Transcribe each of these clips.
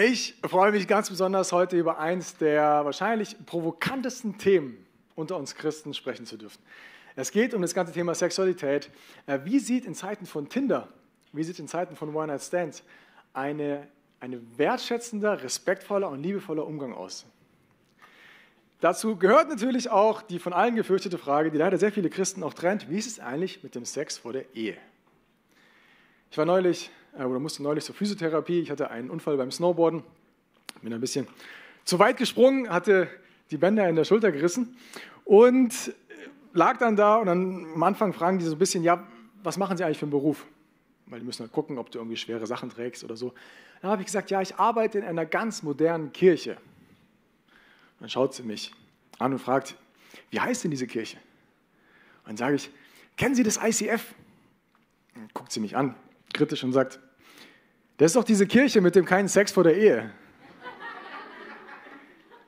Ich freue mich ganz besonders, heute über eins der wahrscheinlich provokantesten Themen unter uns Christen sprechen zu dürfen. Es geht um das ganze Thema Sexualität. Äh, wie sieht in Zeiten von Tinder, wie sieht in Zeiten von One-Night-Stands eine, eine wertschätzender, respektvoller und liebevoller Umgang aus? Dazu gehört natürlich auch die von allen gefürchtete Frage, die leider sehr viele Christen auch trennt, wie ist es eigentlich mit dem Sex vor der Ehe? Ich war neulich oder musste neulich zur Physiotherapie. Ich hatte einen Unfall beim Snowboarden, bin ein bisschen zu weit gesprungen, hatte die Bänder in der Schulter gerissen und lag dann da und dann am Anfang fragen die so ein bisschen, ja, was machen Sie eigentlich für einen Beruf? Weil die müssen halt gucken, ob du irgendwie schwere Sachen trägst oder so. Dann habe ich gesagt, ja, ich arbeite in einer ganz modernen Kirche. Dann schaut sie mich an und fragt, wie heißt denn diese Kirche? Und dann sage ich, kennen Sie das ICF? Dann guckt sie mich an, kritisch und sagt, das ist doch diese Kirche mit dem keinen Sex vor der Ehe.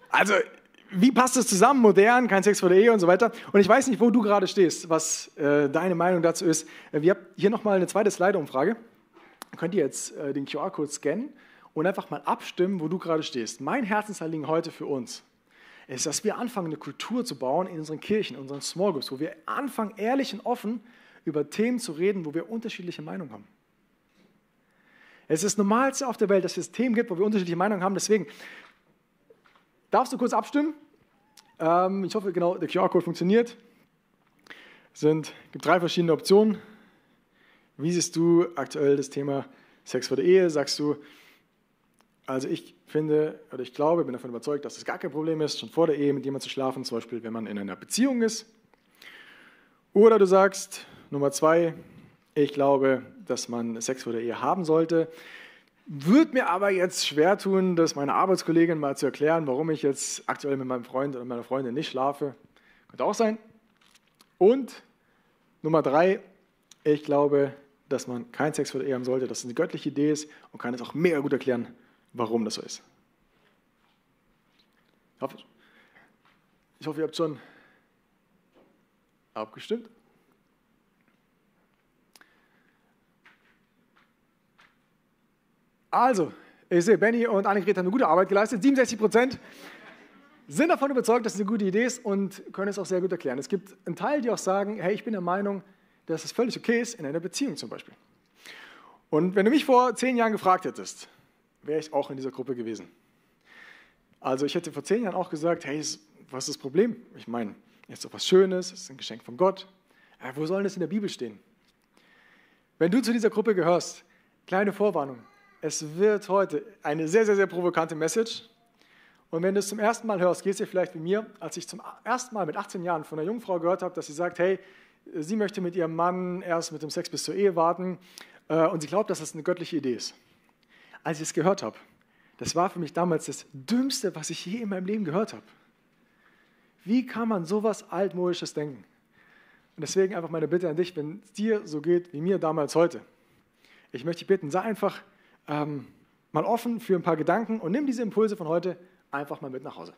Also, wie passt das zusammen? Modern, kein Sex vor der Ehe und so weiter. Und ich weiß nicht, wo du gerade stehst, was äh, deine Meinung dazu ist. Äh, wir haben hier nochmal eine zweite Slide-Umfrage. Könnt ihr jetzt äh, den QR-Code scannen und einfach mal abstimmen, wo du gerade stehst. Mein Herzensanliegen heute für uns ist, dass wir anfangen, eine Kultur zu bauen in unseren Kirchen, in unseren Small Groups, wo wir anfangen, ehrlich und offen über Themen zu reden, wo wir unterschiedliche Meinungen haben. Es ist das Normalste auf der Welt, dass es Themen gibt, wo wir unterschiedliche Meinungen haben. Deswegen darfst du kurz abstimmen. Ähm, ich hoffe, genau, der QR-Code funktioniert. Es gibt drei verschiedene Optionen. Wie siehst du aktuell das Thema Sex vor der Ehe? Sagst du, also ich finde oder ich glaube, bin davon überzeugt, dass es gar kein Problem ist, schon vor der Ehe mit jemandem zu schlafen, zum Beispiel wenn man in einer Beziehung ist. Oder du sagst, Nummer zwei, ich glaube, dass man Sex vor der Ehe haben sollte. Würde mir aber jetzt schwer tun, das meiner Arbeitskollegin mal zu erklären, warum ich jetzt aktuell mit meinem Freund oder meiner Freundin nicht schlafe. Könnte auch sein. Und Nummer drei, ich glaube, dass man keinen Sex vor der Ehe haben sollte, dass es eine göttliche Idee ist und kann es auch mega gut erklären, warum das so ist. Ich hoffe, ich hoffe ihr habt schon abgestimmt. Also, ich sehe, Benny und Annegret haben eine gute Arbeit geleistet. 67 Prozent sind davon überzeugt, dass es eine gute Idee ist und können es auch sehr gut erklären. Es gibt einen Teil, die auch sagen, hey, ich bin der Meinung, dass es völlig okay ist, in einer Beziehung zum Beispiel. Und wenn du mich vor zehn Jahren gefragt hättest, wäre ich auch in dieser Gruppe gewesen. Also ich hätte vor zehn Jahren auch gesagt, hey, was ist das Problem? Ich meine, es ist doch was Schönes, es ist ein Geschenk von Gott. Aber wo soll das in der Bibel stehen? Wenn du zu dieser Gruppe gehörst, kleine Vorwarnung, es wird heute eine sehr, sehr, sehr provokante Message. Und wenn du es zum ersten Mal hörst, gehst du vielleicht wie mir, als ich zum ersten Mal mit 18 Jahren von einer jungen Frau gehört habe, dass sie sagt, hey, sie möchte mit ihrem Mann erst mit dem Sex bis zur Ehe warten äh, und sie glaubt, dass das eine göttliche Idee ist. Als ich es gehört habe, das war für mich damals das Dümmste, was ich je in meinem Leben gehört habe. Wie kann man sowas altmodisches denken? Und deswegen einfach meine Bitte an dich, wenn es dir so geht wie mir damals heute. Ich möchte dich bitten, sei einfach ähm, mal offen für ein paar Gedanken und nimm diese Impulse von heute einfach mal mit nach Hause.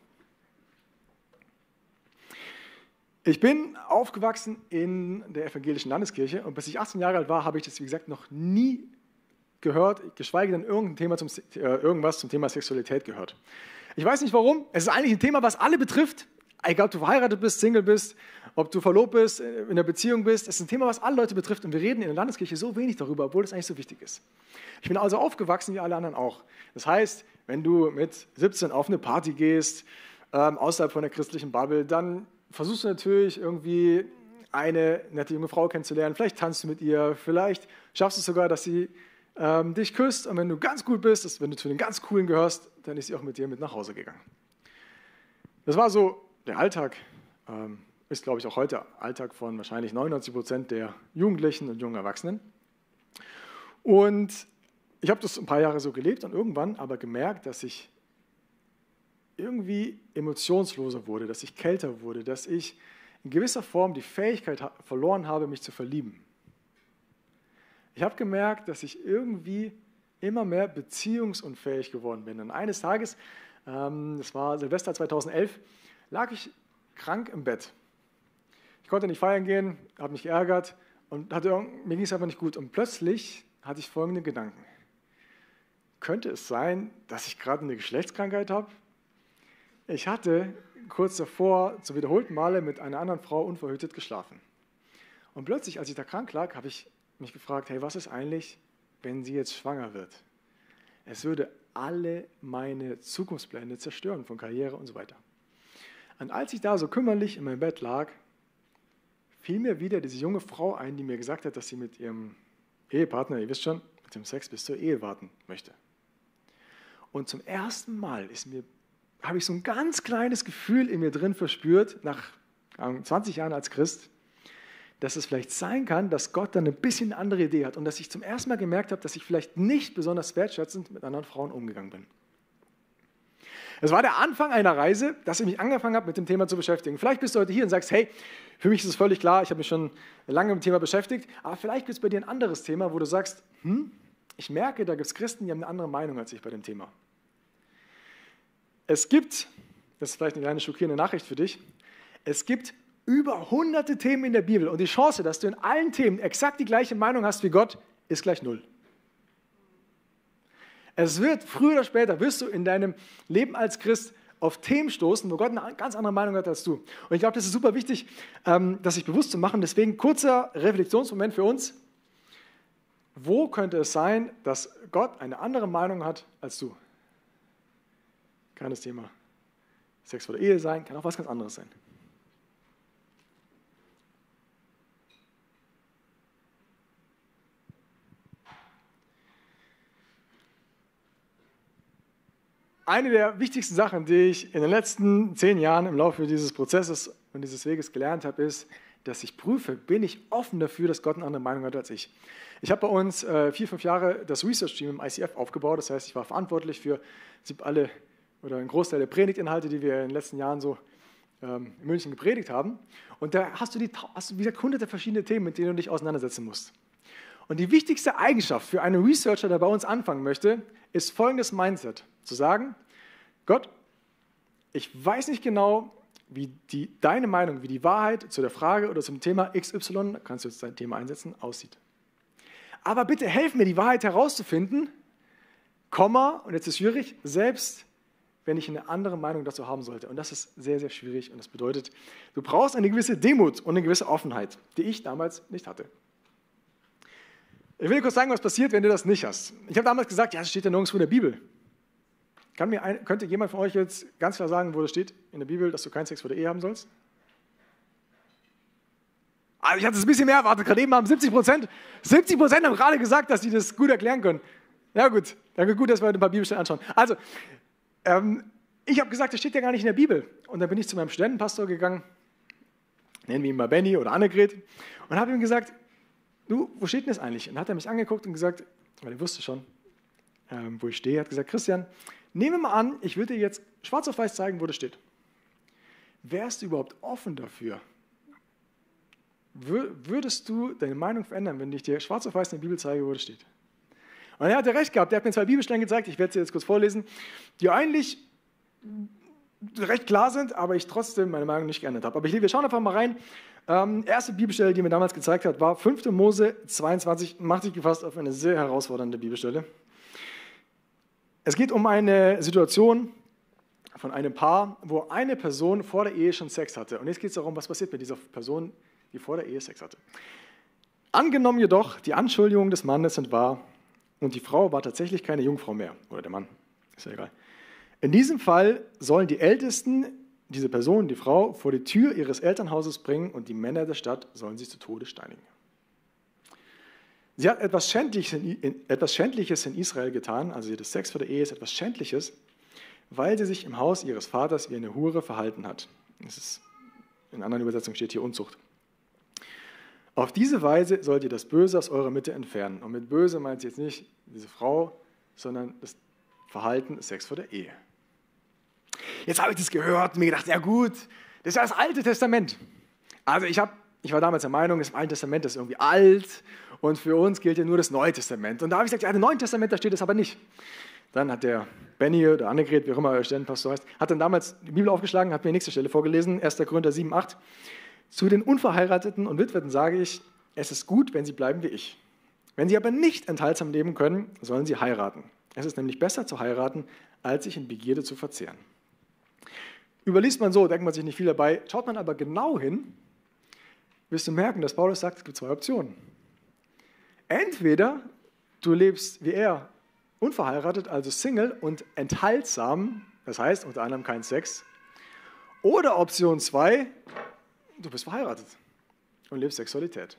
Ich bin aufgewachsen in der evangelischen Landeskirche und bis ich 18 Jahre alt war, habe ich das, wie gesagt, noch nie gehört, geschweige denn irgendein Thema zum, äh, irgendwas zum Thema Sexualität gehört. Ich weiß nicht warum. Es ist eigentlich ein Thema, was alle betrifft. Egal, ob du verheiratet bist, Single bist, ob du verlobt bist, äh, in einer Beziehung bist. Ist ein Thema, was alle Leute betrifft. Und wir reden in der Landeskirche so wenig darüber, obwohl es eigentlich so wichtig ist. Ich bin also aufgewachsen wie alle anderen auch. Das heißt, wenn du mit 17 auf eine Party gehst, ähm, außerhalb von der christlichen Bubble, dann versuchst du natürlich irgendwie eine nette junge Frau kennenzulernen. Vielleicht tanzt du mit ihr, vielleicht schaffst du es sogar, dass sie ähm, dich küsst. Und wenn du ganz gut bist, dass, wenn du zu den ganz coolen gehörst, dann ist sie auch mit dir mit nach Hause gegangen. Das war so der Alltag. Ähm, ist, glaube ich, auch heute Alltag von wahrscheinlich 99 Prozent der Jugendlichen und jungen Erwachsenen. Und ich habe das ein paar Jahre so gelebt und irgendwann aber gemerkt, dass ich irgendwie emotionsloser wurde, dass ich kälter wurde, dass ich in gewisser Form die Fähigkeit verloren habe, mich zu verlieben. Ich habe gemerkt, dass ich irgendwie immer mehr beziehungsunfähig geworden bin. Und eines Tages, ähm, das war Silvester 2011, lag ich krank im Bett. Ich konnte nicht feiern gehen, habe mich geärgert und hatte, mir ging es einfach nicht gut. Und plötzlich hatte ich folgende Gedanken. könnte es sein, dass ich gerade eine Geschlechtskrankheit habe? Ich hatte kurz davor zu wiederholten Male mit einer anderen Frau unverhütet geschlafen. Und plötzlich, als ich da krank lag, habe ich mich gefragt, hey, was ist eigentlich, wenn sie jetzt schwanger wird? Es würde alle meine Zukunftspläne zerstören von Karriere und so weiter. Und als ich da so kümmerlich in meinem Bett lag, fiel mir wieder diese junge Frau ein, die mir gesagt hat, dass sie mit ihrem Ehepartner, ihr wisst schon, mit dem Sex bis zur Ehe warten möchte. Und zum ersten Mal ist mir, habe ich so ein ganz kleines Gefühl in mir drin verspürt, nach 20 Jahren als Christ, dass es vielleicht sein kann, dass Gott dann ein bisschen eine andere Idee hat und dass ich zum ersten Mal gemerkt habe, dass ich vielleicht nicht besonders wertschätzend mit anderen Frauen umgegangen bin. Es war der Anfang einer Reise, dass ich mich angefangen habe, mit dem Thema zu beschäftigen. Vielleicht bist du heute hier und sagst, hey, für mich ist es völlig klar, ich habe mich schon lange mit dem Thema beschäftigt, aber vielleicht gibt es bei dir ein anderes Thema, wo du sagst, hm, ich merke, da gibt es Christen, die haben eine andere Meinung als ich bei dem Thema. Es gibt, das ist vielleicht eine kleine schockierende Nachricht für dich, es gibt über hunderte Themen in der Bibel und die Chance, dass du in allen Themen exakt die gleiche Meinung hast wie Gott, ist gleich null. Es wird früher oder später, wirst du in deinem Leben als Christ auf Themen stoßen, wo Gott eine ganz andere Meinung hat als du. Und ich glaube, das ist super wichtig, ähm, das sich bewusst zu machen. Deswegen kurzer Reflexionsmoment für uns. Wo könnte es sein, dass Gott eine andere Meinung hat als du? Kann das Thema Sex vor der Ehe sein, kann auch was ganz anderes sein. Eine der wichtigsten Sachen, die ich in den letzten zehn Jahren im Laufe dieses Prozesses und dieses Weges gelernt habe, ist, dass ich prüfe, bin ich offen dafür, dass Gott eine andere Meinung hat als ich. Ich habe bei uns äh, vier, fünf Jahre das Research-Team im ICF aufgebaut. Das heißt, ich war verantwortlich für alle oder einen Großteil der Predigtinhalte, die wir in den letzten Jahren so ähm, in München gepredigt haben. Und da hast du, die, hast du wieder hunderte verschiedene Themen, mit denen du dich auseinandersetzen musst. Und die wichtigste Eigenschaft für einen Researcher, der bei uns anfangen möchte, ist folgendes Mindset. Zu sagen, Gott, ich weiß nicht genau, wie die, deine Meinung, wie die Wahrheit zu der Frage oder zum Thema XY, kannst du jetzt dein Thema einsetzen, aussieht. Aber bitte helf mir, die Wahrheit herauszufinden, Komma, und jetzt ist schwierig, selbst wenn ich eine andere Meinung dazu haben sollte. Und das ist sehr, sehr schwierig. Und das bedeutet, du brauchst eine gewisse Demut und eine gewisse Offenheit, die ich damals nicht hatte. Ich will dir kurz sagen, was passiert, wenn du das nicht hast. Ich habe damals gesagt, ja, das steht ja nirgendwo in der Bibel. Kann mir ein, könnte jemand von euch jetzt ganz klar sagen, wo das steht in der Bibel, dass du keinen Sex vor der Ehe haben sollst? Also ich hatte es ein bisschen mehr erwartet. Gerade eben haben 70 Prozent, 70 Prozent haben gerade gesagt, dass sie das gut erklären können. Ja gut, danke gut, dass wir heute ein paar Bibelstellen anschauen. Also, ähm, ich habe gesagt, das steht ja gar nicht in der Bibel. Und dann bin ich zu meinem Studentenpastor gegangen, nennen wir ihn mal Benny oder Annegret, und habe ihm gesagt, du, wo steht denn das eigentlich? Und dann hat er mich angeguckt und gesagt, weil er wusste schon, ähm, wo ich stehe, hat gesagt, Christian, Nehmen wir mal an, ich würde dir jetzt schwarz auf weiß zeigen, wo das steht. Wärst du überhaupt offen dafür? Würdest du deine Meinung verändern, wenn ich dir schwarz auf weiß in der Bibel zeige, wo das steht? Und er hat ja recht gehabt. Er hat mir zwei Bibelstellen gezeigt, ich werde sie jetzt kurz vorlesen, die eigentlich recht klar sind, aber ich trotzdem meine Meinung nicht geändert habe. Aber ich, wir schauen einfach mal rein. Ähm, erste Bibelstelle, die mir damals gezeigt hat, war 5. Mose 22, macht sich gefasst auf eine sehr herausfordernde Bibelstelle. Es geht um eine Situation von einem Paar, wo eine Person vor der Ehe schon Sex hatte. Und jetzt geht es darum, was passiert mit dieser Person, die vor der Ehe Sex hatte. Angenommen jedoch, die Anschuldigungen des Mannes sind wahr und die Frau war tatsächlich keine Jungfrau mehr, oder der Mann, ist ja egal. In diesem Fall sollen die Ältesten diese Person, die Frau, vor die Tür ihres Elternhauses bringen und die Männer der Stadt sollen sie zu Tode steinigen. Sie hat etwas Schändliches in, etwas Schändliches in Israel getan, also das Sex vor der Ehe ist etwas Schändliches, weil sie sich im Haus ihres Vaters wie eine Hure verhalten hat. Das ist, in anderen Übersetzungen steht hier Unzucht. Auf diese Weise sollt ihr das Böse aus eurer Mitte entfernen. Und mit Böse meint sie jetzt nicht diese Frau, sondern das Verhalten Sex vor der Ehe. Jetzt habe ich das gehört und mir gedacht, ja gut, das ist ja das Alte Testament. Also ich, hab, ich war damals der Meinung, das Alte Testament ist irgendwie alt und für uns gilt ja nur das Neue Testament. Und da habe ich gesagt, ja, im Neuen Testament, da steht es aber nicht. Dann hat der Benny oder Annegret, wie auch immer der Stellenpastor heißt, hat dann damals die Bibel aufgeschlagen, hat mir die nächste Stelle vorgelesen, 1. Korinther 7, 8. Zu den Unverheirateten und Witweten sage ich, es ist gut, wenn sie bleiben wie ich. Wenn sie aber nicht enthaltsam leben können, sollen sie heiraten. Es ist nämlich besser zu heiraten, als sich in Begierde zu verzehren. Überliest man so, denkt man sich nicht viel dabei. Schaut man aber genau hin, wirst du merken, dass Paulus sagt, es gibt zwei Optionen. Entweder du lebst wie er unverheiratet, also Single und enthaltsam, das heißt unter anderem kein Sex. Oder Option 2, du bist verheiratet und lebst Sexualität.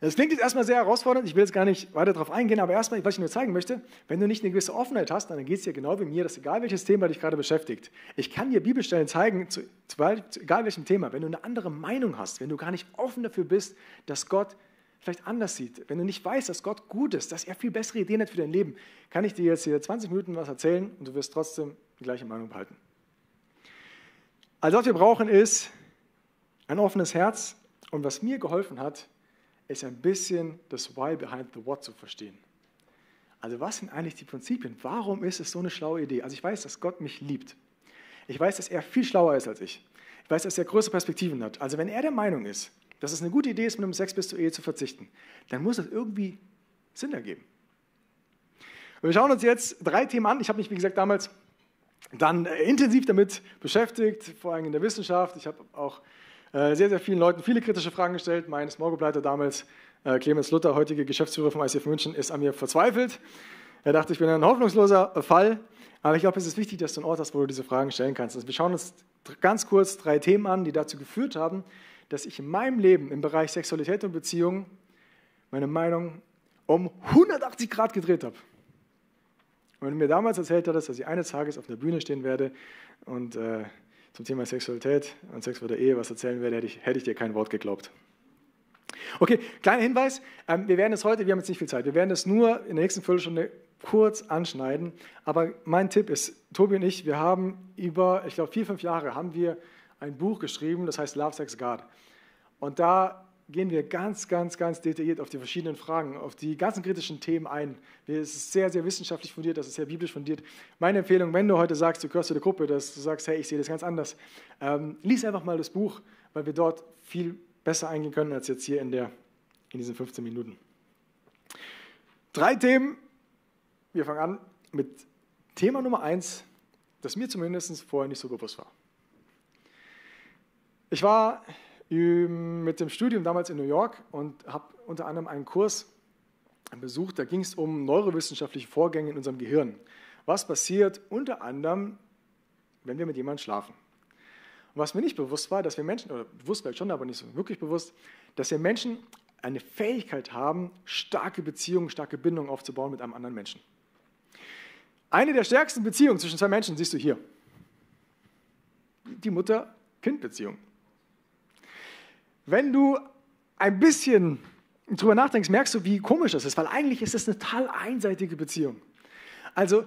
Das klingt jetzt erstmal sehr herausfordernd, ich will jetzt gar nicht weiter darauf eingehen, aber erstmal, was ich nur zeigen möchte, wenn du nicht eine gewisse Offenheit hast, dann geht es dir genau wie mir, dass egal welches Thema dich gerade beschäftigt, ich kann dir Bibelstellen zeigen, zu, zu, egal welchem Thema, wenn du eine andere Meinung hast, wenn du gar nicht offen dafür bist, dass Gott vielleicht anders sieht, wenn du nicht weißt, dass Gott gut ist, dass er viel bessere Ideen hat für dein Leben, kann ich dir jetzt hier 20 Minuten was erzählen und du wirst trotzdem die gleiche Meinung behalten. Also was wir brauchen ist ein offenes Herz und was mir geholfen hat, ist ein bisschen das Why behind the What zu verstehen. Also was sind eigentlich die Prinzipien? Warum ist es so eine schlaue Idee? Also ich weiß, dass Gott mich liebt. Ich weiß, dass er viel schlauer ist als ich. Ich weiß, dass er größere Perspektiven hat. Also wenn er der Meinung ist, dass es eine gute Idee ist, mit einem Sex bis zur Ehe zu verzichten, dann muss das irgendwie Sinn ergeben. Wir schauen uns jetzt drei Themen an. Ich habe mich, wie gesagt, damals dann intensiv damit beschäftigt, vor allem in der Wissenschaft. Ich habe auch äh, sehr, sehr vielen Leuten viele kritische Fragen gestellt. Mein Smorgobleiter damals, äh, Clemens Luther, heutige Geschäftsführer vom ICF München, ist an mir verzweifelt. Er dachte, ich bin ein hoffnungsloser Fall. Aber ich glaube, es ist wichtig, dass du einen Ort hast, wo du diese Fragen stellen kannst. Also wir schauen uns ganz kurz drei Themen an, die dazu geführt haben, dass ich in meinem Leben im Bereich Sexualität und Beziehung meine Meinung um 180 Grad gedreht habe. Und wenn du mir damals erzählt hattest, dass ich eines Tages auf der Bühne stehen werde und äh, zum Thema Sexualität und Sex vor der Ehe was erzählen werde, hätte ich, hätte ich dir kein Wort geglaubt. Okay, kleiner Hinweis. Ähm, wir werden es heute, wir haben jetzt nicht viel Zeit, wir werden es nur in der nächsten Viertelstunde kurz anschneiden. Aber mein Tipp ist, Tobi und ich, wir haben über, ich glaube, vier, fünf Jahre haben wir ein Buch geschrieben, das heißt Love, Sex, God. Und da gehen wir ganz, ganz, ganz detailliert auf die verschiedenen Fragen, auf die ganzen kritischen Themen ein. Es ist sehr, sehr wissenschaftlich fundiert, das ist sehr biblisch fundiert. Meine Empfehlung, wenn du heute sagst, du gehörst zu der Gruppe, dass du sagst, hey, ich sehe das ganz anders, ähm, lies einfach mal das Buch, weil wir dort viel besser eingehen können als jetzt hier in, der, in diesen 15 Minuten. Drei Themen. Wir fangen an mit Thema Nummer eins, das mir zumindest vorher nicht so bewusst war. Ich war mit dem Studium damals in New York und habe unter anderem einen Kurs besucht, da ging es um neurowissenschaftliche Vorgänge in unserem Gehirn. Was passiert unter anderem, wenn wir mit jemandem schlafen? Und was mir nicht bewusst war, dass wir Menschen, oder bewusst vielleicht schon, aber nicht so wirklich bewusst, dass wir Menschen eine Fähigkeit haben, starke Beziehungen, starke Bindungen aufzubauen mit einem anderen Menschen. Eine der stärksten Beziehungen zwischen zwei Menschen siehst du hier. Die Mutter-Kind-Beziehung. Wenn du ein bisschen drüber nachdenkst, merkst du, wie komisch das ist, weil eigentlich ist es eine total einseitige Beziehung. Also,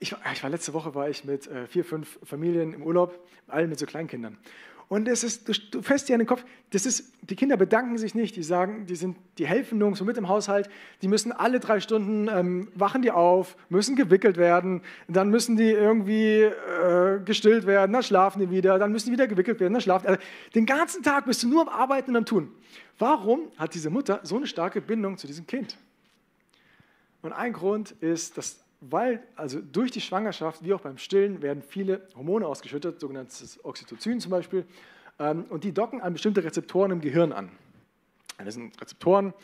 ich, ich war letzte Woche war ich mit äh, vier, fünf Familien im Urlaub, allen mit so Kleinkindern. Und es ist, du, du fährst dir an den Kopf, das ist, die Kinder bedanken sich nicht, die sagen, die, sind, die helfen nirgendwo mit im Haushalt, die müssen alle drei Stunden, ähm, wachen die auf, müssen gewickelt werden, dann müssen die irgendwie äh, gestillt werden, dann schlafen die wieder, dann müssen die wieder gewickelt werden, dann schlafen also, Den ganzen Tag bist du nur am Arbeiten und am Tun. Warum hat diese Mutter so eine starke Bindung zu diesem Kind? Und ein Grund ist, dass weil also durch die Schwangerschaft wie auch beim Stillen werden viele Hormone ausgeschüttet, sogenanntes Oxytocin zum Beispiel, ähm, und die docken an bestimmte Rezeptoren im Gehirn an. Das sind Rezeptoren,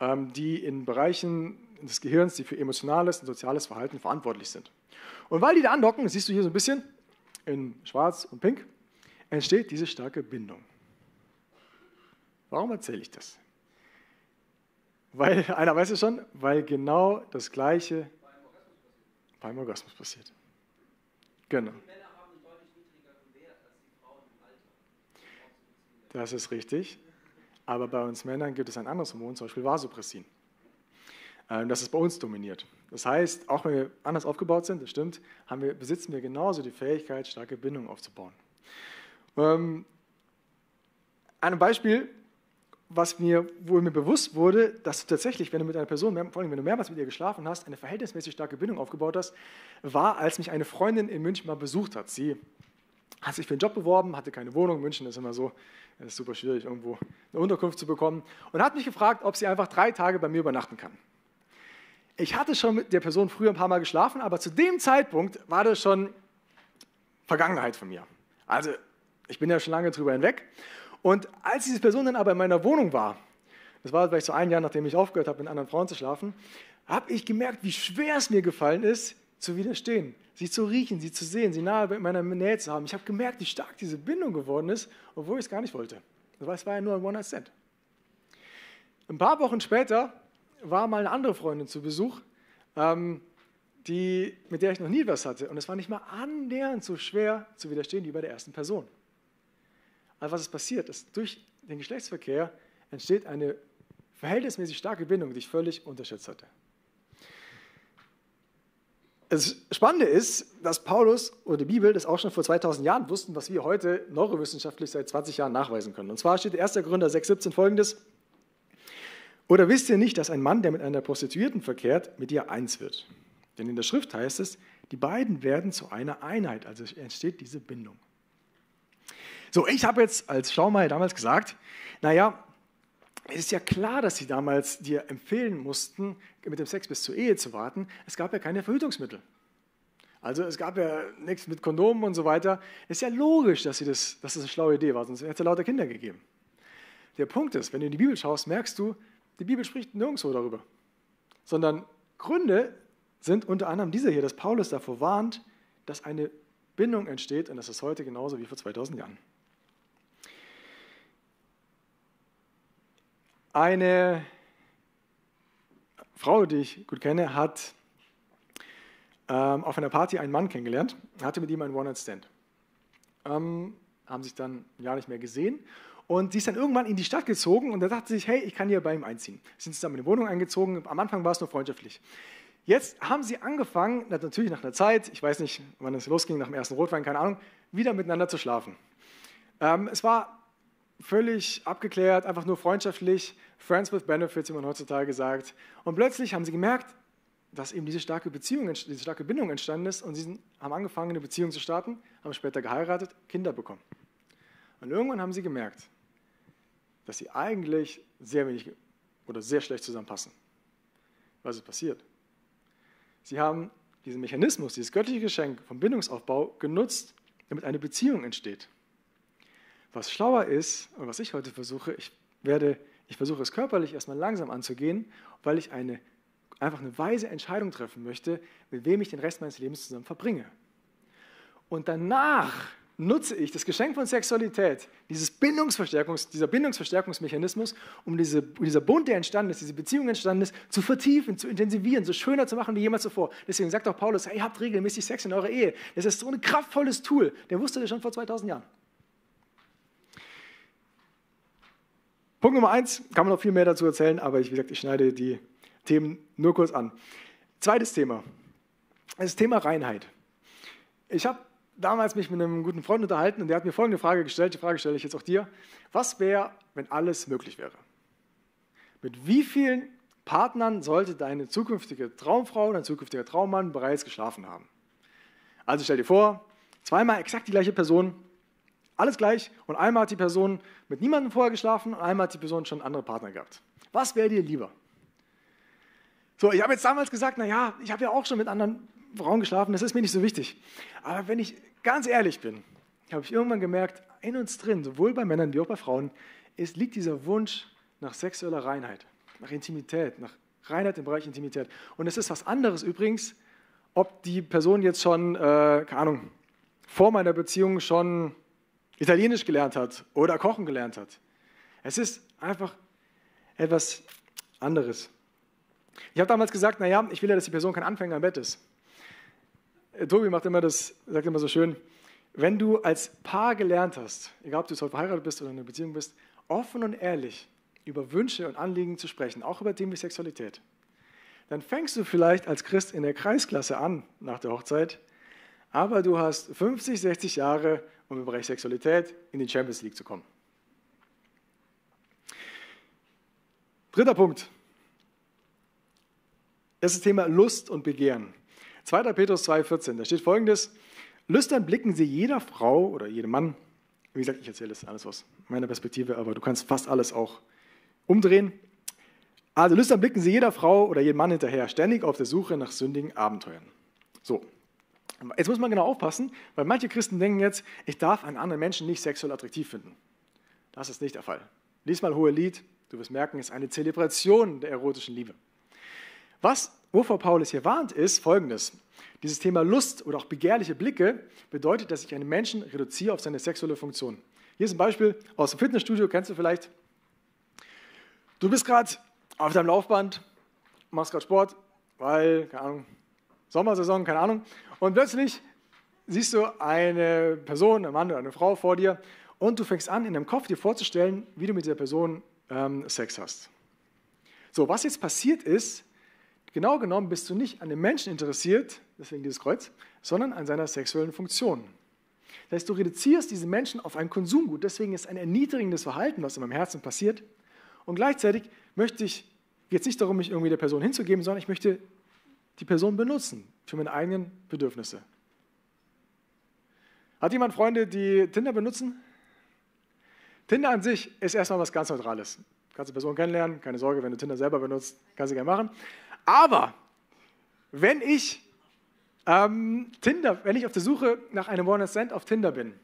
ähm, die in Bereichen des Gehirns, die für emotionales und soziales Verhalten verantwortlich sind. Und weil die da andocken, siehst du hier so ein bisschen in schwarz und pink, entsteht diese starke Bindung. Warum erzähle ich das? Weil, einer weiß es schon, weil genau das Gleiche beim Orgasmus passiert. Genau. Das ist richtig. Aber bei uns Männern gibt es ein anderes Hormon, zum Beispiel Vasopressin. Ähm, das ist bei uns dominiert. Das heißt, auch wenn wir anders aufgebaut sind, das stimmt, wir, besitzen wir genauso die Fähigkeit, starke Bindungen aufzubauen. Ähm, ein Beispiel, was mir, wo mir bewusst wurde, dass du tatsächlich, wenn du mit einer Person, vor allem wenn du mehrmals mit ihr geschlafen hast, eine verhältnismäßig starke Bindung aufgebaut hast, war, als mich eine Freundin in München mal besucht hat. Sie hat sich für einen Job beworben, hatte keine Wohnung. München ist immer so, es ist super schwierig, irgendwo eine Unterkunft zu bekommen. Und hat mich gefragt, ob sie einfach drei Tage bei mir übernachten kann. ich hatte schon mit der Person früher ein paar Mal geschlafen, aber zu dem Zeitpunkt war das schon Vergangenheit von mir. Also ich bin ja schon lange drüber hinweg. Und als diese Person dann aber in meiner Wohnung war, das war vielleicht so ein Jahr, nachdem ich aufgehört habe, mit anderen Frauen zu schlafen, habe ich gemerkt, wie schwer es mir gefallen ist, zu widerstehen, sie zu riechen, sie zu sehen, sie nahe in meiner Nähe zu haben. Ich habe gemerkt, wie stark diese Bindung geworden ist, obwohl ich es gar nicht wollte. Es war ja nur ein One-Night-Stand. Ein paar Wochen später war mal eine andere Freundin zu Besuch, ähm, die, mit der ich noch nie was hatte. Und es war nicht mal annähernd so schwer zu widerstehen wie bei der ersten Person. Also was ist passiert? Ist, durch den Geschlechtsverkehr entsteht eine verhältnismäßig starke Bindung, die ich völlig unterschätzt hatte. Das Spannende ist, dass Paulus oder die Bibel das auch schon vor 2000 Jahren wussten, was wir heute neurowissenschaftlich seit 20 Jahren nachweisen können. Und zwar steht 1. Gründer 6,17 folgendes: Oder wisst ihr nicht, dass ein Mann, der mit einer Prostituierten verkehrt, mit ihr eins wird? Denn in der Schrift heißt es, die beiden werden zu einer Einheit, also entsteht diese Bindung. So, ich habe jetzt als Schaumeier damals gesagt, naja, es ist ja klar, dass sie damals dir empfehlen mussten, mit dem Sex bis zur Ehe zu warten. Es gab ja keine Verhütungsmittel. Also es gab ja nichts mit Kondomen und so weiter. Es ist ja logisch, dass, sie das, dass das eine schlaue Idee war, sonst hätte es ja lauter Kinder gegeben. Der Punkt ist, wenn du in die Bibel schaust, merkst du, die Bibel spricht nirgendwo darüber. Sondern Gründe sind unter anderem diese hier, dass Paulus davor warnt, dass eine Bindung entsteht und das ist heute genauso wie vor 2000 Jahren. Eine Frau, die ich gut kenne, hat ähm, auf einer Party einen Mann kennengelernt, hatte mit ihm einen One-Night-Stand. Ähm, haben sich dann ein Jahr nicht mehr gesehen und sie ist dann irgendwann in die Stadt gezogen und da dachte sie sich, hey, ich kann hier bei ihm einziehen. Sind zusammen in die Wohnung eingezogen, am Anfang war es nur freundschaftlich. Jetzt haben sie angefangen, natürlich nach einer Zeit, ich weiß nicht, wann es losging, nach dem ersten Rotwein, keine Ahnung, wieder miteinander zu schlafen. Ähm, es war völlig abgeklärt, einfach nur freundschaftlich, Friends with Benefits, wie man heutzutage sagt. Und plötzlich haben sie gemerkt, dass eben diese starke Beziehung, diese starke Bindung entstanden ist und sie haben angefangen, eine Beziehung zu starten, haben später geheiratet, Kinder bekommen. Und irgendwann haben sie gemerkt, dass sie eigentlich sehr wenig oder sehr schlecht zusammenpassen. Was ist passiert? Sie haben diesen Mechanismus, dieses göttliche Geschenk vom Bindungsaufbau genutzt, damit eine Beziehung entsteht. Was schlauer ist und was ich heute versuche, ich werde, ich versuche es körperlich erstmal langsam anzugehen, weil ich eine, einfach eine weise Entscheidung treffen möchte, mit wem ich den Rest meines Lebens zusammen verbringe. Und danach nutze ich das Geschenk von Sexualität, dieses Bindungsverstärkungs, dieser Bindungsverstärkungsmechanismus, um diese, dieser Bund, der entstanden ist, diese Beziehung entstanden ist, zu vertiefen, zu intensivieren, so schöner zu machen wie jemals zuvor. Deswegen sagt auch Paulus, hey, habt regelmäßig Sex in eurer Ehe. Das ist so ein kraftvolles Tool. Der wusste das schon vor 2000 Jahren. Punkt Nummer eins, kann man noch viel mehr dazu erzählen, aber ich, wie gesagt, ich schneide die Themen nur kurz an. Zweites Thema, das Thema Reinheit. Ich habe damals mich mit einem guten Freund unterhalten und der hat mir folgende Frage gestellt, die Frage stelle ich jetzt auch dir. Was wäre, wenn alles möglich wäre? Mit wie vielen Partnern sollte deine zukünftige Traumfrau, dein zukünftiger Traummann bereits geschlafen haben? Also stell dir vor, zweimal exakt die gleiche Person, alles gleich. Und einmal hat die Person mit niemandem vorher geschlafen und einmal hat die Person schon andere Partner gehabt. Was wäre dir lieber? So, ich habe jetzt damals gesagt, naja, ich habe ja auch schon mit anderen Frauen geschlafen, das ist mir nicht so wichtig. Aber wenn ich ganz ehrlich bin, habe ich irgendwann gemerkt, in uns drin, sowohl bei Männern wie auch bei Frauen, ist, liegt dieser Wunsch nach sexueller Reinheit, nach Intimität, nach Reinheit im Bereich Intimität. Und es ist was anderes übrigens, ob die Person jetzt schon, äh, keine Ahnung, vor meiner Beziehung schon Italienisch gelernt hat oder kochen gelernt hat. Es ist einfach etwas anderes. Ich habe damals gesagt, naja, ich will ja, dass die Person kein Anfänger im Bett ist. Äh, Tobi macht immer das, sagt immer so schön, wenn du als Paar gelernt hast, egal ob du heute verheiratet bist oder in einer Beziehung bist, offen und ehrlich über Wünsche und Anliegen zu sprechen, auch über Themen wie Sexualität, dann fängst du vielleicht als Christ in der Kreisklasse an nach der Hochzeit, aber du hast 50, 60 Jahre um im Bereich Sexualität in die Champions League zu kommen. Dritter Punkt. Das ist das Thema Lust und Begehren. 2. Petrus 2,14, da steht folgendes: Lüstern blicken sie jeder Frau oder jedem Mann. Wie gesagt, ich erzähle das alles aus meiner Perspektive, aber du kannst fast alles auch umdrehen. Also lüstern blicken sie jeder Frau oder jedem Mann hinterher, ständig auf der Suche nach sündigen Abenteuern. So, jetzt muss man genau aufpassen, weil manche Christen denken jetzt, ich darf einen anderen Menschen nicht sexuell attraktiv finden. Das ist nicht der Fall. Lies mal Hohe Lied, du wirst merken, es ist eine Zelebration der erotischen Liebe. Was, wovor Paulus hier warnt, ist folgendes. Dieses Thema Lust oder auch begehrliche Blicke bedeutet, dass ich einen Menschen reduziere auf seine sexuelle Funktion. Hier ist ein Beispiel aus dem Fitnessstudio, kennst du vielleicht. Du bist gerade auf deinem Laufband, machst gerade Sport, weil, keine Ahnung, Sommersaison, keine Ahnung, und plötzlich siehst du eine Person, einen Mann oder eine Frau vor dir und du fängst an, in deinem Kopf dir vorzustellen, wie du mit dieser Person ähm, Sex hast. So, was jetzt passiert ist, genau genommen bist du nicht an dem Menschen interessiert, deswegen dieses Kreuz, sondern an seiner sexuellen Funktion. Das heißt, du reduzierst diesen Menschen auf ein Konsumgut, deswegen ist ein erniedrigendes Verhalten, was in meinem Herzen passiert. Und gleichzeitig möchte ich, geht es nicht darum, mich irgendwie der Person hinzugeben, sondern ich möchte die Person benutzen für meine eigenen Bedürfnisse. Hat jemand Freunde, die Tinder benutzen? Tinder an sich ist erstmal was ganz Neutrales. Kannst du Person kennenlernen, keine Sorge, wenn du Tinder selber benutzt, kannst du gerne machen. Aber wenn ich ähm, Tinder, wenn ich auf der Suche nach einem One-Night-Stand auf Tinder bin,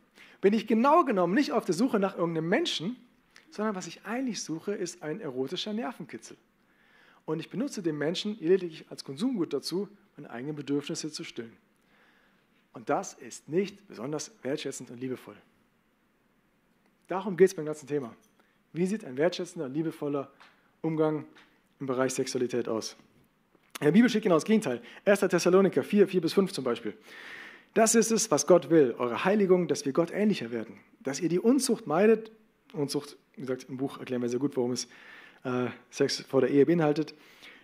bin ich genau genommen nicht auf der Suche nach irgendeinem Menschen, sondern was ich eigentlich suche, ist ein erotischer Nervenkitzel. Und ich benutze den Menschen lediglich als Konsumgut dazu, meine eigenen Bedürfnisse zu stillen. Und das ist nicht besonders wertschätzend und liebevoll. Darum geht es beim ganzen Thema. Wie sieht ein wertschätzender und liebevoller Umgang im Bereich Sexualität aus? In der Bibel steht genau das Gegenteil. 1. Thessaloniker 4, 4 bis 5 zum Beispiel. Das ist es, was Gott will, eure Heiligung, dass wir Gott ähnlicher werden. Dass ihr die Unzucht meidet. Unzucht, wie gesagt, im Buch erklären wir sehr gut, warum es äh, Sex vor der Ehe beinhaltet.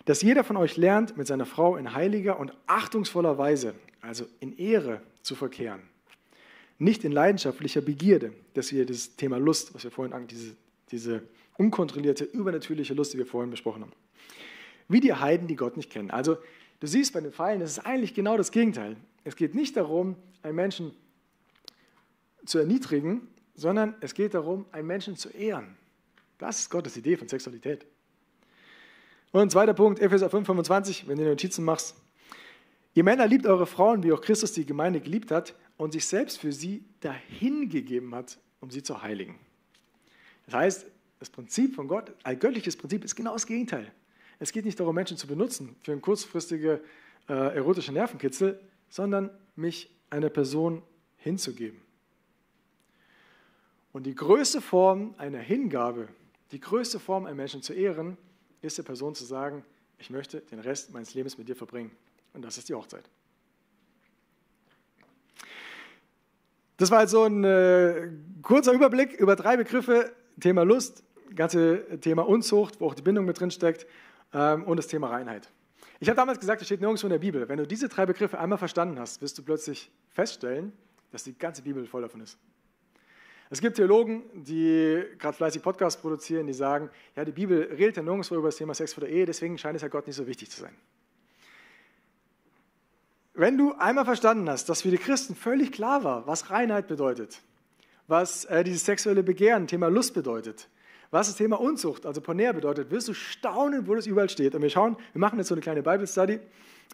Dass jeder von euch lernt, mit seiner Frau in heiliger und achtungsvoller Weise, also in Ehre, zu verkehren nicht in leidenschaftlicher Begierde, dass wir das Thema Lust, was wir vorhin, diese, diese unkontrollierte, übernatürliche Lust, die wir vorhin besprochen haben. Wie die Heiden, die Gott nicht kennen. Also du siehst bei den Pfeilen, es ist eigentlich genau das Gegenteil. Es geht nicht darum, einen Menschen zu erniedrigen, sondern es geht darum, einen Menschen zu ehren. Das ist Gottes Idee von Sexualität. Und zweiter Punkt, Epheser 5, 25, wenn du Notizen machst. Ihr Männer liebt eure Frauen, wie auch Christus die Gemeinde geliebt hat und sich selbst für sie dahingegeben hat, um sie zu heiligen. Das heißt, das Prinzip von Gott, ein göttliches Prinzip, ist genau das Gegenteil. Es geht nicht darum, Menschen zu benutzen für einen kurzfristigen äh, erotischen Nervenkitzel, sondern mich einer Person hinzugeben. Und die größte Form einer Hingabe, die größte Form, einen Menschen zu ehren, ist der Person zu sagen, ich möchte den Rest meines Lebens mit dir verbringen. Und das ist die Hochzeit. Das war also ein äh, kurzer Überblick über drei Begriffe: Thema Lust, ganze Thema Unzucht, wo auch die Bindung mit drin steckt, ähm, und das Thema Reinheit. Ich habe damals gesagt, das steht nirgendwo in der Bibel. Wenn du diese drei Begriffe einmal verstanden hast, wirst du plötzlich feststellen, dass die ganze Bibel voll davon ist. Es gibt Theologen, die gerade fleißig Podcasts produzieren, die sagen, ja, die Bibel redet ja nirgendwo über das Thema Sex vor der Ehe, deswegen scheint es ja Gott nicht so wichtig zu sein. Wenn du einmal verstanden hast, dass für die Christen völlig klar war, was Reinheit bedeutet, was äh, dieses sexuelle Begehren, Thema Lust bedeutet, was das Thema Unzucht, also Pornär bedeutet, wirst du staunen, wo das überall steht. Und wir schauen, wir machen jetzt so eine kleine Bible Study,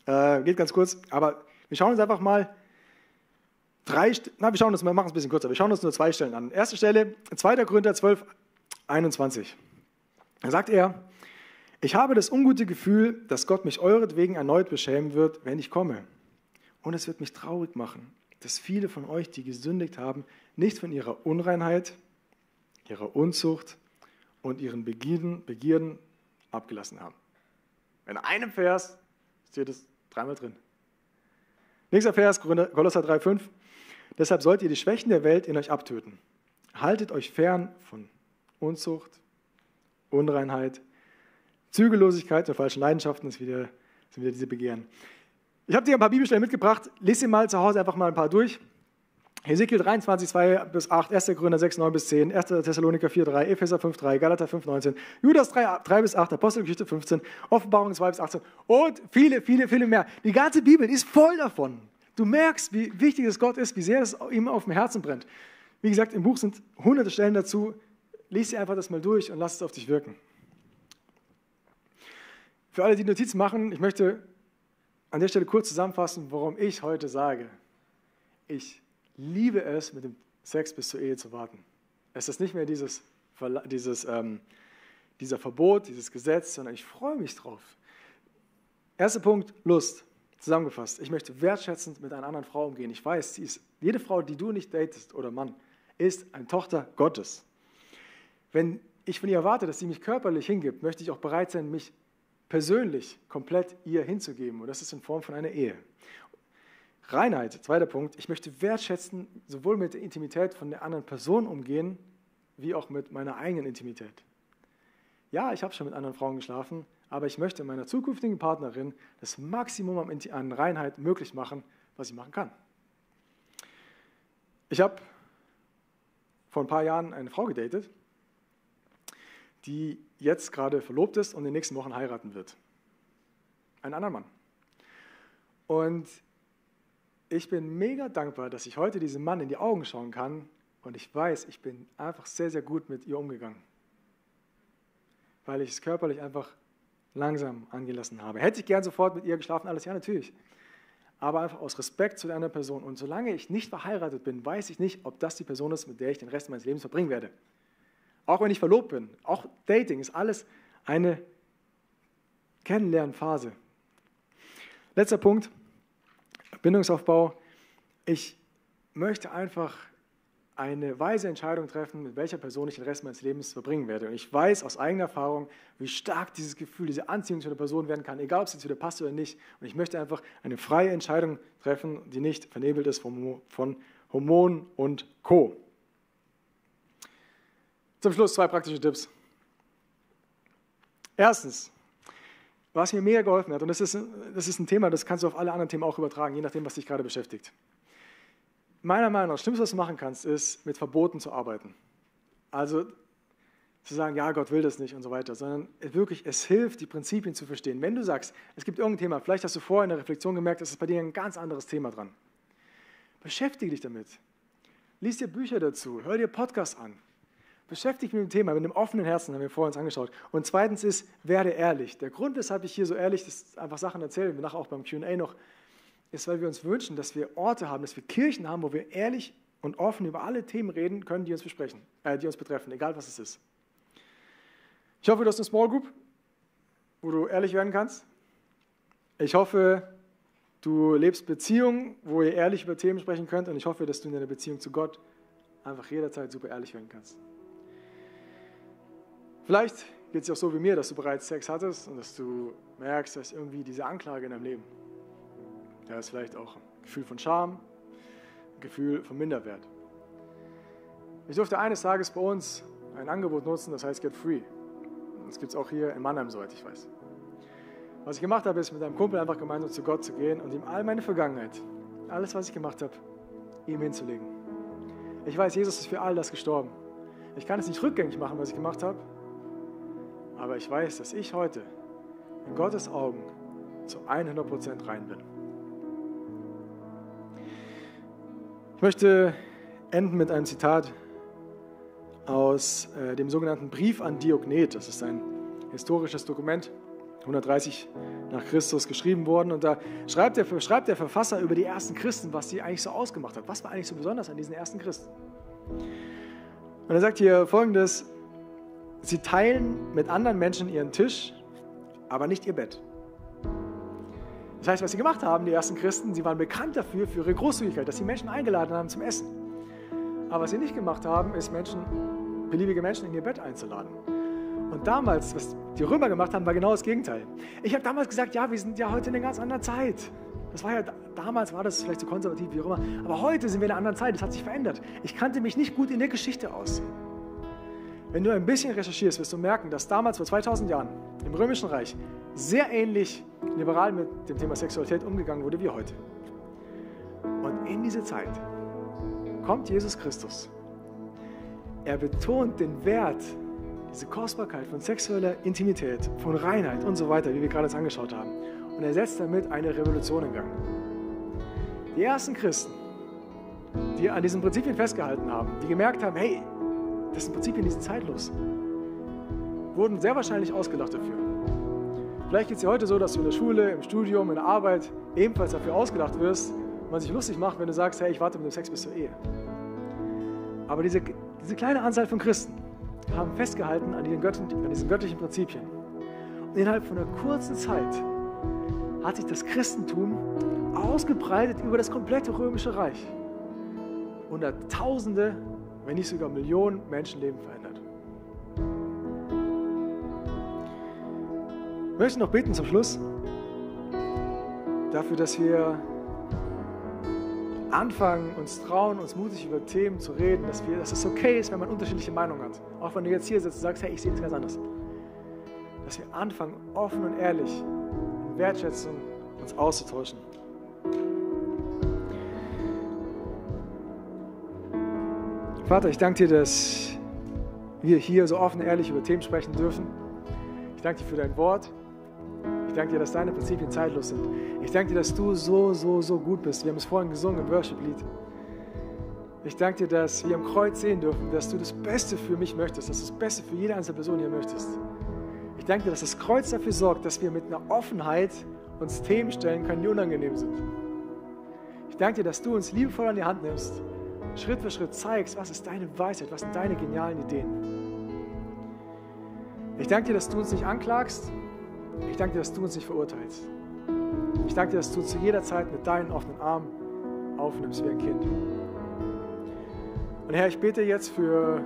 äh, geht ganz kurz, aber wir schauen uns einfach mal drei, na, wir schauen uns, wir machen es ein bisschen kürzer, wir schauen uns nur zwei Stellen an. Erste Stelle, 2. Korinther 12, 21. Da sagt er, ich habe das ungute Gefühl, dass Gott mich euretwegen erneut beschämen wird, wenn ich komme. Und es wird mich traurig machen, dass viele von euch, die gesündigt haben, nicht von ihrer Unreinheit, ihrer Unzucht und ihren Begierden, Begierden abgelassen haben. In einem Vers steht es dreimal drin. Nächster Vers, Kolosser 3,5. Deshalb sollt ihr die Schwächen der Welt in euch abtöten. Haltet euch fern von Unzucht, Unreinheit, Zügellosigkeit und falschen Leidenschaften, das sind wieder, diese Begehren. Ich habe dir ein paar Bibelstellen mitgebracht. Lies sie mal zu Hause einfach mal ein paar durch. Hesekiel 23, 2 bis 8, 1. Korinther 6, 9 bis 10, 1. Thessaloniker 4, 3, Epheser 5, 3, Galater 5, 19, Judas 3, 3 bis 8, Apostelgeschichte 15, Offenbarung 2 bis 18 und viele, viele, viele mehr. Die ganze Bibel ist voll davon. Du merkst, wie wichtig es Gott ist, wie sehr es ihm auf dem Herzen brennt. Wie gesagt, im Buch sind hunderte Stellen dazu. Lies sie einfach das mal durch und lass es auf dich wirken. Für alle, die Notizen machen, ich möchte an der Stelle kurz zusammenfassen, warum ich heute sage, ich liebe es, mit dem Sex bis zur Ehe zu warten. Es ist nicht mehr dieses, dieses, ähm, dieser Verbot, dieses Gesetz, sondern ich freue mich drauf. Erster Punkt, Lust. Zusammengefasst, ich möchte wertschätzend mit einer anderen Frau umgehen. Ich weiß, sie ist, jede Frau, die du nicht datest oder Mann, ist eine Tochter Gottes. Wenn ich von ihr erwarte, dass sie mich körperlich hingibt, möchte ich auch bereit sein, mich persönlich komplett ihr hinzugeben. Und das ist in Form von einer Ehe. Reinheit, zweiter Punkt. Ich möchte wertschätzen, sowohl mit der Intimität von der anderen Person umgehen, wie auch mit meiner eigenen Intimität. Ja, ich habe schon mit anderen Frauen geschlafen, aber ich möchte meiner zukünftigen Partnerin das Maximum an Reinheit möglich machen, was ich machen kann. Ich habe vor ein paar Jahren eine Frau gedatet, die jetzt gerade verlobt ist und in den nächsten Wochen heiraten wird. Ein anderer Mann. Und ich bin mega dankbar, dass ich heute diesem Mann in die Augen schauen kann und ich weiß, ich bin einfach sehr, sehr gut mit ihr umgegangen. Weil ich es körperlich einfach langsam angelassen habe. Hätte ich gern sofort mit ihr geschlafen, alles ja natürlich. Aber einfach aus Respekt zu der anderen Person. Und solange ich nicht verheiratet bin, weiß ich nicht, ob das die Person ist, mit der ich den Rest meines Lebens verbringen werde. Auch wenn ich verlobt bin. Auch Dating ist alles eine Kennenlernphase. Letzter Punkt, Bindungsaufbau. Ich möchte einfach eine weise Entscheidung treffen, mit welcher Person ich den Rest meines Lebens verbringen werde. Und ich weiß aus eigener Erfahrung, wie stark dieses Gefühl, diese Anziehung zu einer Person werden kann, egal ob sie zu dir passt oder nicht. Und ich möchte einfach eine freie Entscheidung treffen, die nicht vernebelt ist von, von Hormonen und Co. Zum Schluss zwei praktische Tipps. Erstens, was mir mega geholfen hat, und das ist, das ist ein Thema, das kannst du auf alle anderen Themen auch übertragen, je nachdem, was dich gerade beschäftigt meiner Meinung nach, das Schlimmste, was du machen kannst, ist, mit Verboten zu arbeiten. Also zu sagen, ja, Gott will das nicht und so weiter, sondern wirklich, es hilft, die Prinzipien zu verstehen. Wenn du sagst, es gibt irgendein Thema, vielleicht hast du vorher in der Reflexion gemerkt, es ist bei dir ein ganz anderes Thema dran. Beschäftige dich damit. Lies dir Bücher dazu, hör dir Podcasts an. Beschäftige dich mit dem Thema, mit einem offenen Herzen, haben wir vorher uns angeschaut. Und zweitens ist, werde ehrlich. Der Grund, weshalb ich hier so ehrlich das einfach Sachen erzähle, wir nachher auch beim QA noch, ist, weil wir uns wünschen, dass wir Orte haben, dass wir Kirchen haben, wo wir ehrlich und offen über alle Themen reden können, die uns besprechen, äh, die uns betreffen, egal was es ist. Ich hoffe, du hast eine Small Group, wo du ehrlich werden kannst. Ich hoffe, du lebst Beziehungen, wo ihr ehrlich über Themen sprechen könnt. Und ich hoffe, dass du in deiner Beziehung zu Gott einfach jederzeit super ehrlich werden kannst. Vielleicht geht es dir auch so wie mir, dass du bereits Sex hattest und dass du merkst, dass irgendwie diese Anklage in deinem Leben da ist vielleicht auch ein Gefühl von Scham, ein Gefühl von Minderwert. Ich durfte eines Tages bei uns ein Angebot nutzen, das heißt Get Free. Das gibt es auch hier in Mannheim, soweit ich weiß. Was ich gemacht habe, ist mit einem Kumpel einfach gemeinsam zu Gott zu gehen und ihm all meine Vergangenheit, alles, was ich gemacht habe, ihm hinzulegen. Ich weiß, Jesus ist für all das gestorben. Ich kann es nicht rückgängig machen, was ich gemacht habe, aber ich weiß, dass ich heute in Gottes Augen zu 100% rein bin. Ich möchte enden mit einem Zitat aus äh, dem sogenannten Brief an Diognet. Das ist ein historisches Dokument, 130 nach Christus geschrieben worden. Und da schreibt der, schreibt der Verfasser über die ersten Christen, was sie eigentlich so ausgemacht hat. Was war eigentlich so besonders an diesen ersten Christen? Und er sagt hier folgendes: Sie teilen mit anderen Menschen ihren Tisch, aber nicht ihr Bett. Das heißt, was sie gemacht haben, die ersten Christen, sie waren bekannt dafür, für ihre Großzügigkeit, dass sie Menschen eingeladen haben zum Essen. Aber was sie nicht gemacht haben, ist Menschen, beliebige Menschen in ihr Bett einzuladen. Und damals, was die Römer gemacht haben, war genau das Gegenteil. Ich habe damals gesagt, ja, wir sind ja heute in einer ganz anderen Zeit. Das war ja, damals war das vielleicht so konservativ wie auch immer, aber heute sind wir in einer anderen Zeit, das hat sich verändert. Ich kannte mich nicht gut in der Geschichte aus. Wenn du ein bisschen recherchierst, wirst du merken, dass damals vor 2000 Jahren im Römischen Reich sehr ähnlich liberal mit dem Thema Sexualität umgegangen wurde wie heute. Und in diese Zeit kommt Jesus Christus. Er betont den Wert, diese Kostbarkeit von sexueller Intimität, von Reinheit und so weiter, wie wir gerade jetzt angeschaut haben. Und er setzt damit eine Revolution in Gang. Die ersten Christen, die an diesen Prinzipien festgehalten haben, die gemerkt haben, hey, das sind Prinzipien, die sind zeitlos, wurden sehr wahrscheinlich ausgelacht dafür. Vielleicht geht es dir heute so, dass du in der Schule, im Studium, in der Arbeit ebenfalls dafür ausgedacht wirst, man sich lustig macht, wenn du sagst, hey, ich warte mit dem Sex bis zur Ehe. Aber diese, diese kleine Anzahl von Christen haben festgehalten an, an diesen göttlichen Prinzipien. Und innerhalb von einer kurzen Zeit hat sich das Christentum ausgebreitet über das komplette römische Reich und hat Tausende, wenn nicht sogar Millionen Menschenleben verändert. Ich möchte noch beten zum Schluss dafür, dass wir anfangen, uns trauen, uns mutig über Themen zu reden, dass, wir, dass es okay ist, wenn man unterschiedliche Meinungen hat. Auch wenn du jetzt hier sitzt und sagst, hey, ich sehe es ganz anders. Dass wir anfangen, offen und ehrlich, in Wertschätzung uns auszutauschen. Vater, ich danke dir, dass wir hier so offen und ehrlich über Themen sprechen dürfen. Ich danke dir für dein Wort. Ich danke dir, dass deine Prinzipien zeitlos sind. Ich danke dir, dass du so, so, so gut bist. Wir haben es vorhin gesungen im Worship-Lied. Ich danke dir, dass wir am Kreuz sehen dürfen, dass du das Beste für mich möchtest, dass du das Beste für jede einzelne Person hier möchtest. Ich danke dir, dass das Kreuz dafür sorgt, dass wir mit einer Offenheit uns Themen stellen können, die unangenehm sind. Ich danke dir, dass du uns liebevoll an die Hand nimmst, Schritt für Schritt zeigst, was ist deine Weisheit, was sind deine genialen Ideen. Ich danke dir, dass du uns nicht anklagst. Ich danke dir, dass du uns nicht verurteilst. Ich danke dir, dass du zu jeder Zeit mit deinen offenen Armen aufnimmst wie ein Kind. Und Herr, ich bete jetzt für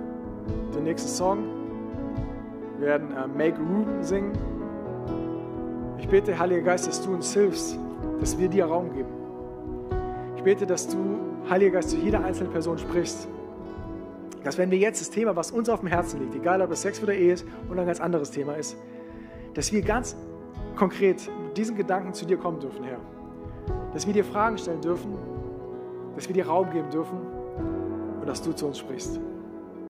den nächsten Song. Wir werden uh, Make Room singen. Ich bete, Heiliger Geist, dass du uns hilfst, dass wir dir Raum geben. Ich bete, dass du, Heiliger Geist, zu jeder einzelnen Person sprichst. Dass wenn wir jetzt das Thema, was uns auf dem Herzen liegt, egal ob es Sex oder Ehe ist oder ein ganz anderes Thema ist, dass wir ganz konkret mit diesen Gedanken zu dir kommen dürfen, Herr. Dass wir dir Fragen stellen dürfen, dass wir dir Raum geben dürfen und dass du zu uns sprichst.